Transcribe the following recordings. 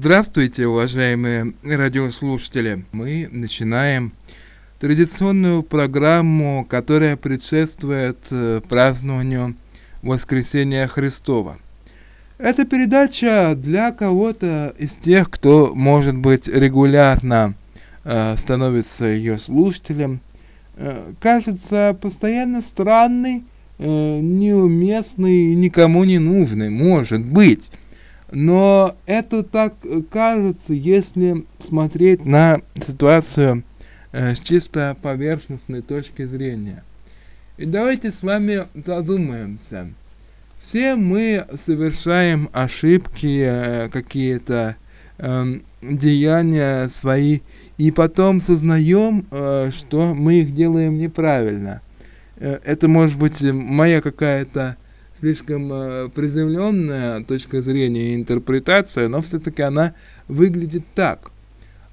Здравствуйте, уважаемые радиослушатели. Мы начинаем традиционную программу, которая предшествует э, празднованию Воскресения Христова. Эта передача для кого-то из тех, кто, может быть, регулярно э, становится ее слушателем, э, кажется постоянно странной, э, неуместной, никому не нужной, может быть. Но это так кажется, если смотреть на ситуацию э, с чисто поверхностной точки зрения. И давайте с вами задумаемся. Все мы совершаем ошибки, э, какие-то э, деяния свои, и потом сознаем, э, что мы их делаем неправильно. Э, это может быть моя какая-то слишком э, приземленная точка зрения и интерпретация, но все-таки она выглядит так.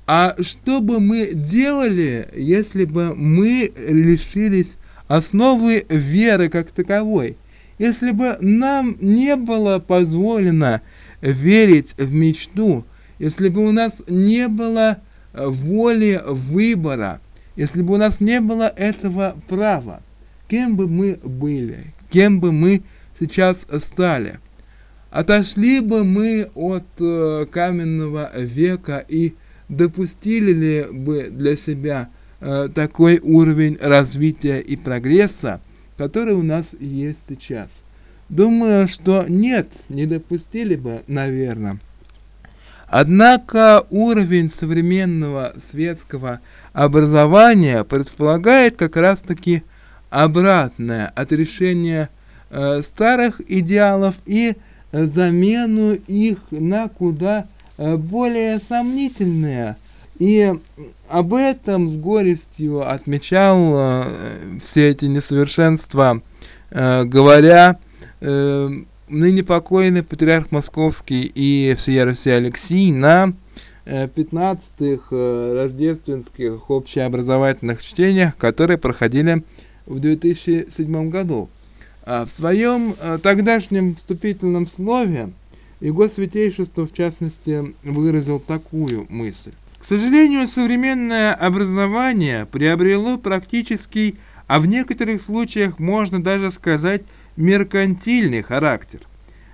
А что бы мы делали, если бы мы лишились основы веры как таковой? Если бы нам не было позволено верить в мечту, если бы у нас не было воли выбора, если бы у нас не было этого права, кем бы мы были, кем бы мы сейчас стали. Отошли бы мы от э, каменного века и допустили ли бы для себя э, такой уровень развития и прогресса, который у нас есть сейчас? Думаю, что нет, не допустили бы, наверное. Однако уровень современного светского образования предполагает как раз-таки обратное от решения старых идеалов и замену их на куда э, более сомнительные. И об этом с горестью отмечал э, все эти несовершенства, э, говоря э, ныне покойный патриарх Московский и всея Руси Алексей на 15-х э, э, рождественских общеобразовательных чтениях, которые проходили в 2007 году. А в своем э, тогдашнем вступительном слове его святейшество, в частности, выразил такую мысль. К сожалению, современное образование приобрело практический, а в некоторых случаях можно даже сказать меркантильный характер.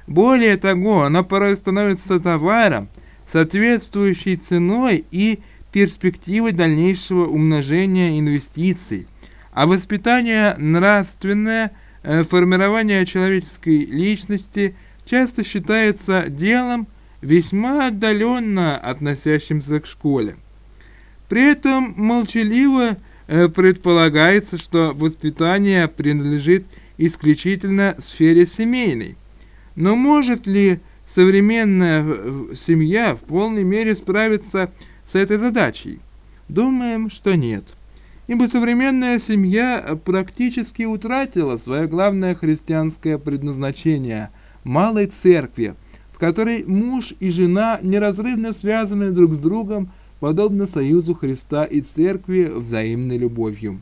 Более того, оно порой становится товаром, соответствующей ценой и перспективой дальнейшего умножения инвестиций, а воспитание нравственное, формирование человеческой личности часто считается делом, весьма отдаленно относящимся к школе. При этом молчаливо э, предполагается, что воспитание принадлежит исключительно сфере семейной. Но может ли современная э, семья в полной мере справиться с этой задачей? Думаем, что нет. Ибо современная семья практически утратила свое главное христианское предназначение – малой церкви, в которой муж и жена неразрывно связаны друг с другом, подобно союзу Христа и церкви взаимной любовью.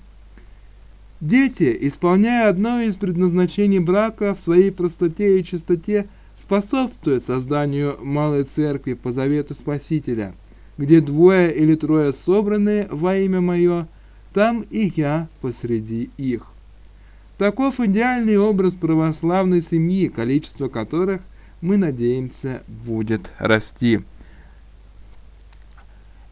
Дети, исполняя одно из предназначений брака в своей простоте и чистоте, способствуют созданию малой церкви по завету Спасителя, где двое или трое собраны во имя Мое, там и я посреди их. Таков идеальный образ православной семьи, количество которых, мы надеемся, будет расти.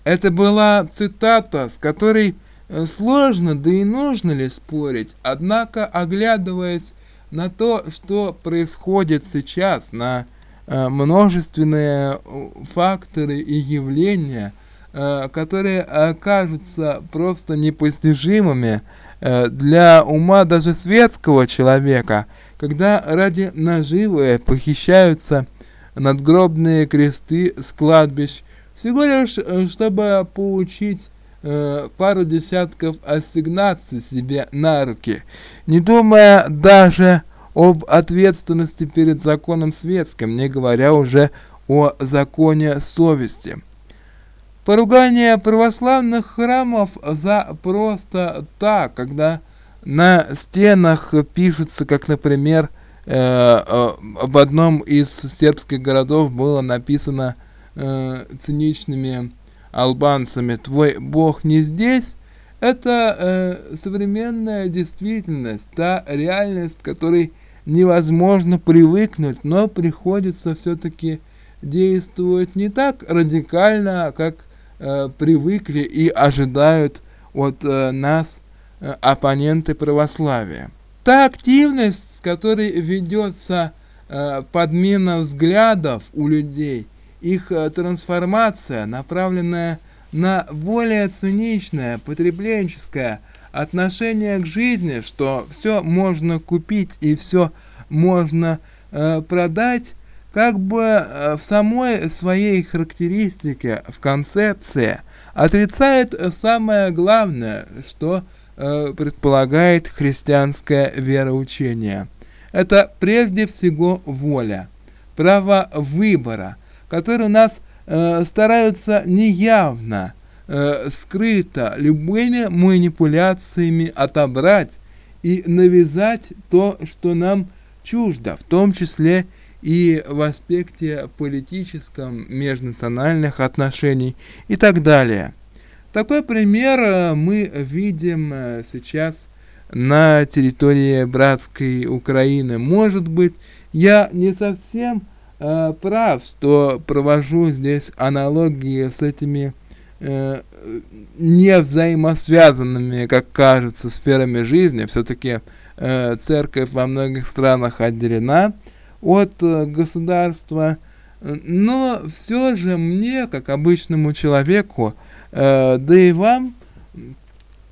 Это была цитата, с которой Э, сложно, да и нужно ли спорить, однако, оглядываясь на то, что происходит сейчас, на э, множественные э, факторы и явления, которые окажутся просто непостижимыми э, для ума даже светского человека, когда ради наживы похищаются надгробные кресты с кладбищ, всего лишь, э, чтобы получить э, пару десятков ассигнаций себе на руки, не думая даже об ответственности перед законом светским, не говоря уже о законе совести. Поругание православных храмов за просто так, когда на стенах пишется, как, например, э, э, в одном из сербских городов было написано э, циничными албанцами «твой бог не здесь», это э, современная действительность, та реальность, к которой невозможно привыкнуть, но приходится все-таки действовать не так радикально, как э, привыкли и ожидают от э, нас э, оппоненты православия. Та активность, с которой ведется э, подмена взглядов у людей, их э, трансформация, направленная на более циничное, потребленческое отношение к жизни, что все можно купить и все можно э, продать, как бы э, в самой своей характеристике, в концепции, отрицает самое главное, что э, предполагает христианское вероучение. Это прежде всего воля, право выбора, которое у нас э, стараются неявно, э, скрыто, любыми манипуляциями отобрать и навязать то, что нам чуждо, в том числе и в аспекте политическом, межнациональных отношений и так далее. Такой пример э, мы видим э, сейчас на территории братской Украины. Может быть, я не совсем э, прав, что провожу здесь аналогии с этими э, не взаимосвязанными, как кажется, сферами жизни. Все-таки э, церковь во многих странах отделена от э, государства, но все же мне, как обычному человеку, э, да и вам,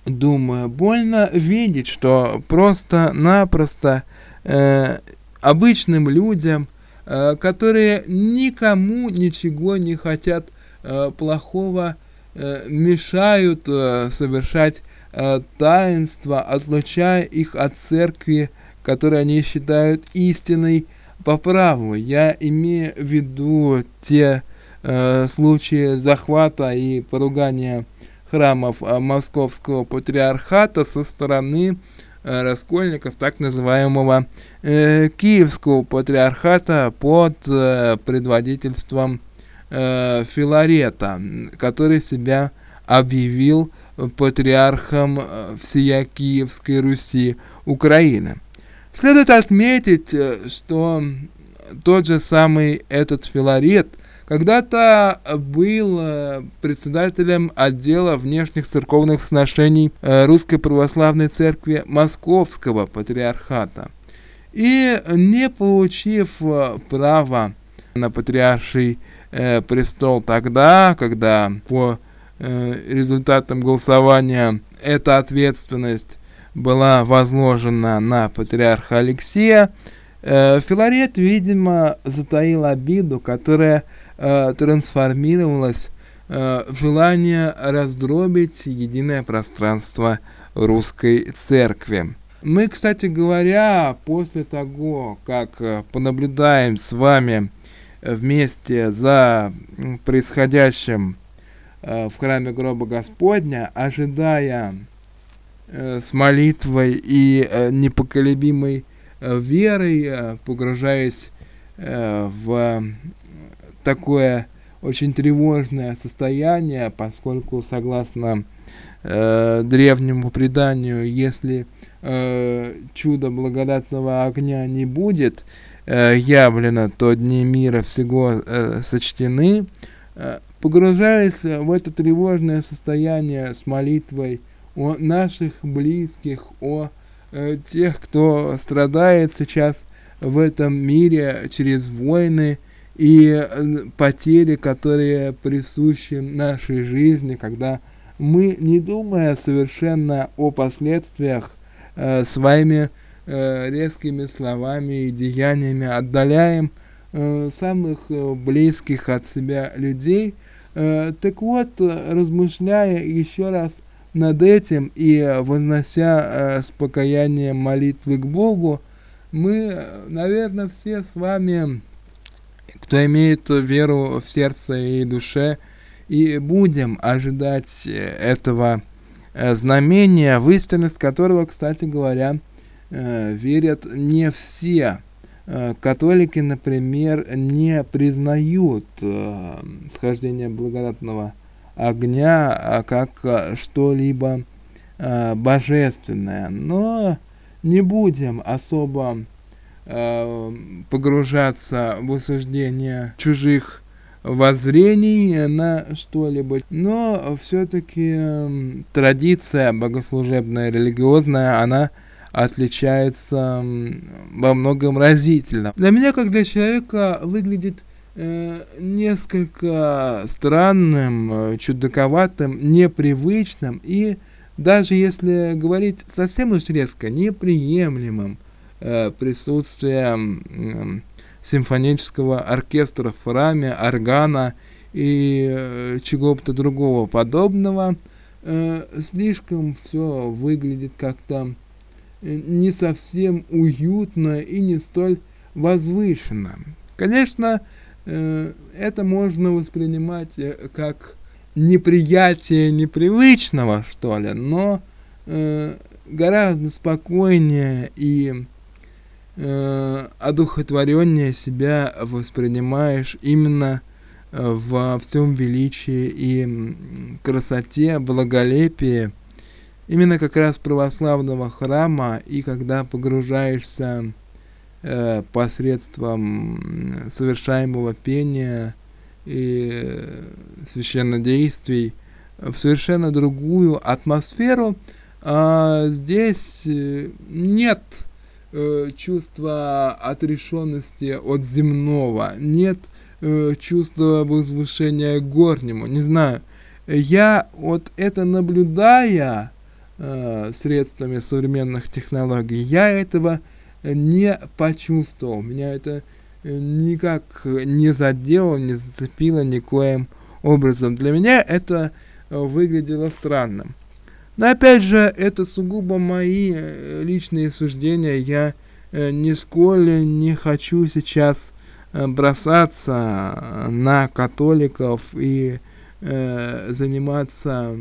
думаю, больно видеть, что просто-напросто э, обычным людям, э, которые никому ничего не хотят э, плохого, э, мешают э, совершать э, таинства, отлучая их от церкви, которые они считают истиной по праву. Я имею в виду те э, случаи захвата и поругания храмов э, Московского патриархата со стороны э, раскольников так называемого э, Киевского патриархата под э, предводительством э, Филарета, который себя объявил патриархом э, всея Киевской Руси Украины. Следует отметить, э, что тот же самый этот Филарет когда-то был э, председателем отдела внешних церковных сношений Русской Православной Церкви Московского Патриархата. И не получив права на патриарший престол тогда, когда по результатам голосования эта ответственность была возложена на патриарха Алексея, э, Филарет, видимо, затаил обиду, которая э, трансформировалась э, в желание раздробить единое пространство русской церкви. Мы, кстати говоря, после того, как понаблюдаем с вами вместе за происходящим в храме гроба Господня, ожидая с молитвой и э, непоколебимой э, верой, э, погружаясь э, в такое очень тревожное состояние, поскольку, согласно э, древнему преданию, если э, чудо благодатного огня не будет э, явлено, то дни мира всего э, сочтены. Э, погружаясь в это тревожное состояние с молитвой, о наших близких, о э, тех, кто страдает сейчас в этом мире через войны и э, потери, которые присущи нашей жизни, когда мы, не думая совершенно о последствиях, э, своими э, резкими словами и деяниями отдаляем э, самых э, близких от себя людей. Э, так вот, размышляя еще раз над этим и вознося э, с покаянием молитвы к Богу, мы, наверное, все с вами, кто имеет веру в сердце и душе, и будем ожидать этого э, знамения, в истинность которого, кстати говоря, э, верят не все. Э, католики, например, не признают э, схождение благодатного огня а как э, что-либо э, божественное. Но не будем особо э, погружаться в осуждение чужих воззрений на что-либо. Но все-таки традиция богослужебная, религиозная, она отличается во многом разительно. Для меня, как для человека, выглядит несколько странным, э, чудаковатым, непривычным и даже если говорить совсем уж резко, неприемлемым э, присутствие э, симфонического оркестра в храме, органа и э, чего-то другого подобного, э, слишком все выглядит как-то не совсем уютно и не столь возвышенно. Конечно, э, это можно воспринимать э, как неприятие непривычного, что ли, но э, гораздо спокойнее и э, одухотвореннее себя воспринимаешь именно во всем величии и красоте, благолепии, именно как раз православного храма, и когда погружаешься э, посредством совершаемого пения и священнодействий в совершенно другую атмосферу, а здесь э, нет э, чувства отрешенности от земного, нет чувства возвышения горнему, не знаю. Я вот это наблюдая, средствами современных технологий, я этого не почувствовал. Меня это э, никак не задело, не зацепило никоим образом. Для меня это э, выглядело странным. Но опять же, это сугубо мои э, личные суждения. Я нисколько не хочу сейчас бросаться на католиков и э, заниматься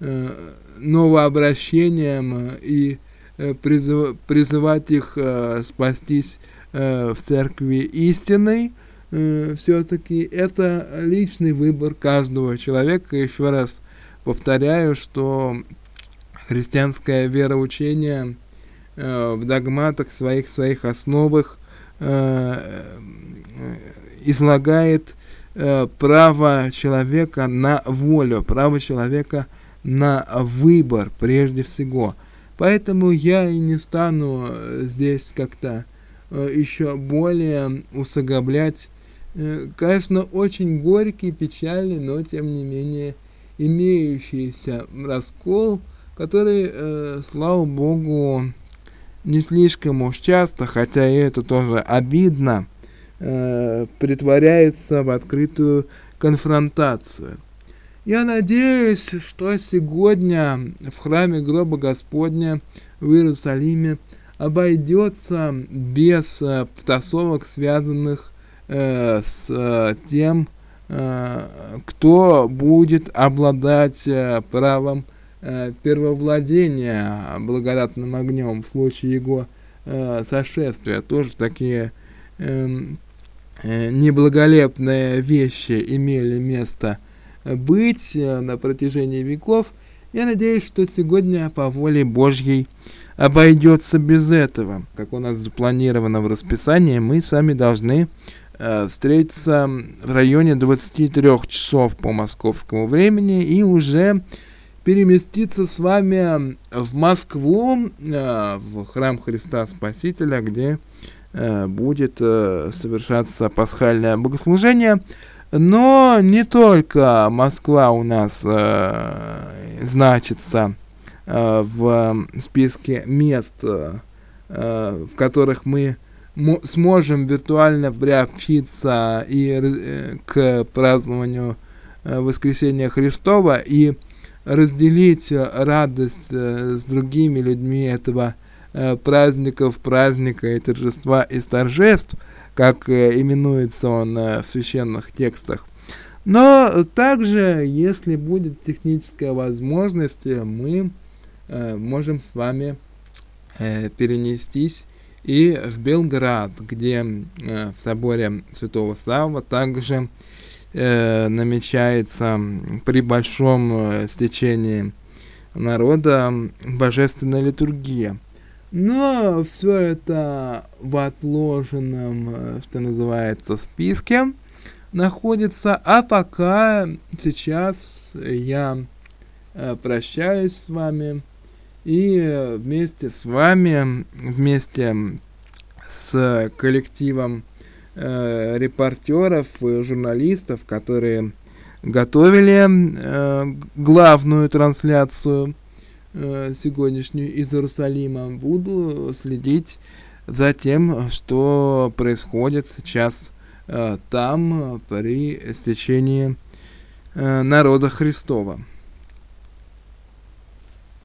э, новообращением и призыв, призывать их э, спастись э, в церкви истинной, э, все-таки это личный выбор каждого человека. Еще раз повторяю, что христианское вероучение э, в догматах своих, своих основах э, излагает э, право человека на волю, право человека на выбор прежде всего. Поэтому я и не стану э, здесь как-то э, еще более усугублять. Э, конечно, очень горький, печальный, но тем не менее имеющийся раскол, который, слава богу, не слишком уж часто, хотя и это тоже обидно, притворяется в открытую конфронтацию. Я надеюсь, что сегодня в храме гроба Господня в Иерусалиме обойдется без э, потасовок, связанных э, с э, тем, э, кто будет обладать э, правом э, первовладения благодатным огнем в случае его э, сошествия. Тоже такие э, э, неблаголепные вещи имели место быть э, на протяжении веков. Я надеюсь, что сегодня по воле Божьей обойдется без этого. Как у нас запланировано в расписании, мы сами должны э, встретиться в районе 23 часов по московскому времени и уже переместиться с вами в Москву, э, в храм Христа Спасителя, где будет совершаться пасхальное богослужение. Но не только Москва у нас э, значится э, в списке мест, э, в которых мы сможем виртуально приобщиться и э, к празднованию э, воскресения Христова и разделить радость э, с другими людьми этого э, праздников, праздника и торжества и торжеств – как э, именуется он э, в священных текстах. Но также, если будет техническая возможность, мы э, можем с вами перенестись и в Белград, где э, в соборе Святого Савва также э, намечается при большом э, стечении народа божественная литургия. Но все это в отложенном, э, что называется, списке находится, а пока сейчас я э, прощаюсь с вами и вместе с вами, вместе с коллективом э, репортеров и журналистов, которые готовили э, главную трансляцию сегодняшнюю из Иерусалима, буду следить за тем, что происходит сейчас э, там при стечении э, народа Христова.